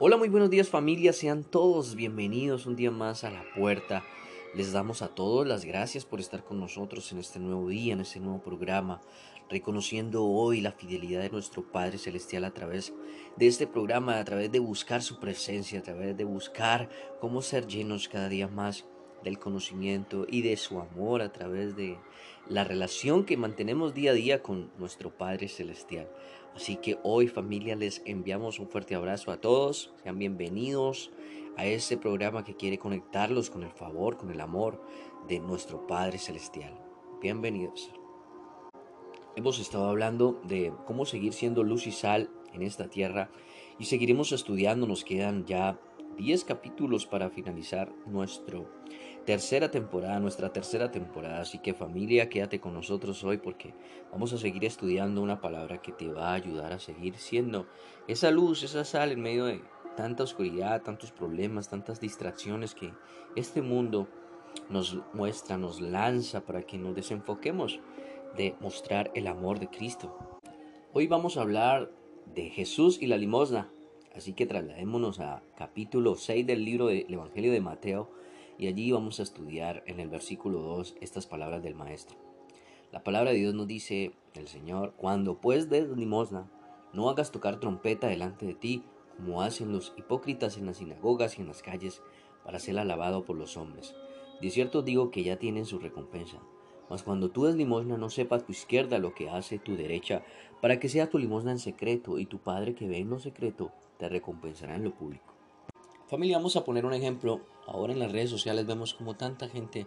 Hola, muy buenos días familia, sean todos bienvenidos un día más a la puerta. Les damos a todos las gracias por estar con nosotros en este nuevo día, en este nuevo programa, reconociendo hoy la fidelidad de nuestro Padre Celestial a través de este programa, a través de buscar su presencia, a través de buscar cómo ser llenos cada día más del conocimiento y de su amor a través de la relación que mantenemos día a día con nuestro Padre Celestial. Así que hoy familia les enviamos un fuerte abrazo a todos, sean bienvenidos a este programa que quiere conectarlos con el favor, con el amor de nuestro Padre Celestial. Bienvenidos. Hemos estado hablando de cómo seguir siendo luz y sal en esta tierra y seguiremos estudiando, nos quedan ya 10 capítulos para finalizar nuestro tercera temporada, nuestra tercera temporada. Así que familia, quédate con nosotros hoy porque vamos a seguir estudiando una palabra que te va a ayudar a seguir siendo esa luz, esa sal en medio de tanta oscuridad, tantos problemas, tantas distracciones que este mundo nos muestra, nos lanza para que nos desenfoquemos de mostrar el amor de Cristo. Hoy vamos a hablar de Jesús y la limosna. Así que trasladémonos a capítulo 6 del libro del Evangelio de Mateo y allí vamos a estudiar en el versículo 2 estas palabras del Maestro. La palabra de Dios nos dice el Señor, cuando pues des limosna, no hagas tocar trompeta delante de ti, como hacen los hipócritas en las sinagogas y en las calles, para ser alabado por los hombres. De cierto digo que ya tienen su recompensa. Mas cuando tú des limosna, no sepa tu izquierda lo que hace tu derecha, para que sea tu limosna en secreto, y tu Padre que ve en lo secreto te recompensará en lo público. Familia, vamos a poner un ejemplo. Ahora en las redes sociales vemos como tanta gente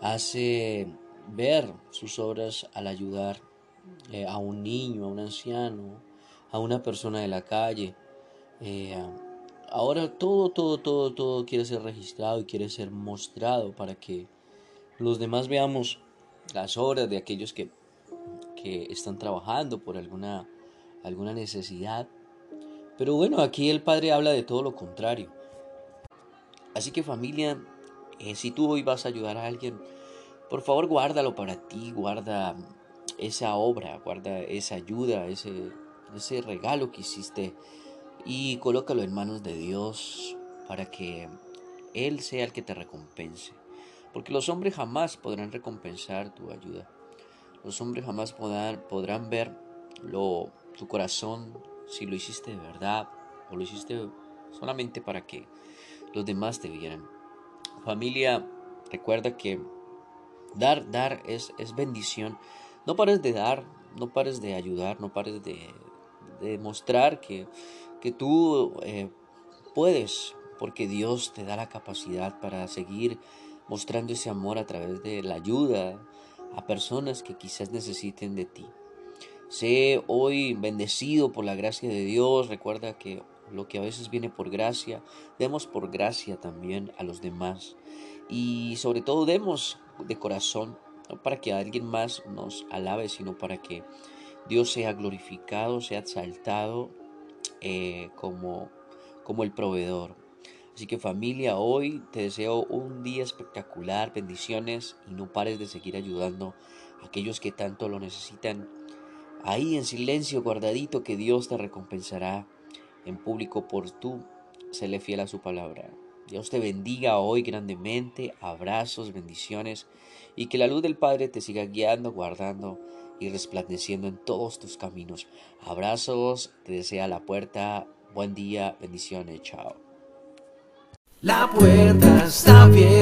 hace ver sus obras al ayudar eh, a un niño, a un anciano, a una persona de la calle. Eh, ahora todo, todo, todo, todo quiere ser registrado y quiere ser mostrado para que los demás veamos las obras de aquellos que, que están trabajando por alguna, alguna necesidad pero bueno, aquí el Padre habla de todo lo contrario. Así que familia, eh, si tú hoy vas a ayudar a alguien, por favor guárdalo para ti, guarda esa obra, guarda esa ayuda, ese, ese regalo que hiciste y colócalo en manos de Dios para que Él sea el que te recompense. Porque los hombres jamás podrán recompensar tu ayuda. Los hombres jamás podrán, podrán ver lo, tu corazón, si lo hiciste de verdad o lo hiciste solamente para que los demás te vieran. Familia, recuerda que dar, dar es, es bendición. No pares de dar, no pares de ayudar, no pares de, demostrar que, que tú eh, puedes, porque Dios te da la capacidad para seguir mostrando ese amor a través de la ayuda a personas que quizás necesiten de ti. Sé hoy bendecido por la gracia de Dios. Recuerda que lo que a veces viene por gracia, demos por gracia también a los demás. Y sobre todo demos de corazón, no para que alguien más nos alabe, sino para que Dios sea glorificado, sea exaltado eh, como, como el proveedor. Así que familia, hoy te deseo un día espectacular, bendiciones y no pares de seguir ayudando a aquellos que tanto lo necesitan ahí en silencio, guardadito, que Dios te recompensará en público por tú serle fiel a su palabra. Dios te bendiga hoy grandemente, abrazos, bendiciones y que la luz del Padre te siga guiando, guardando y resplandeciendo en todos tus caminos. Abrazos, te desea la puerta, buen día, bendiciones, chao. La puerta está abierta,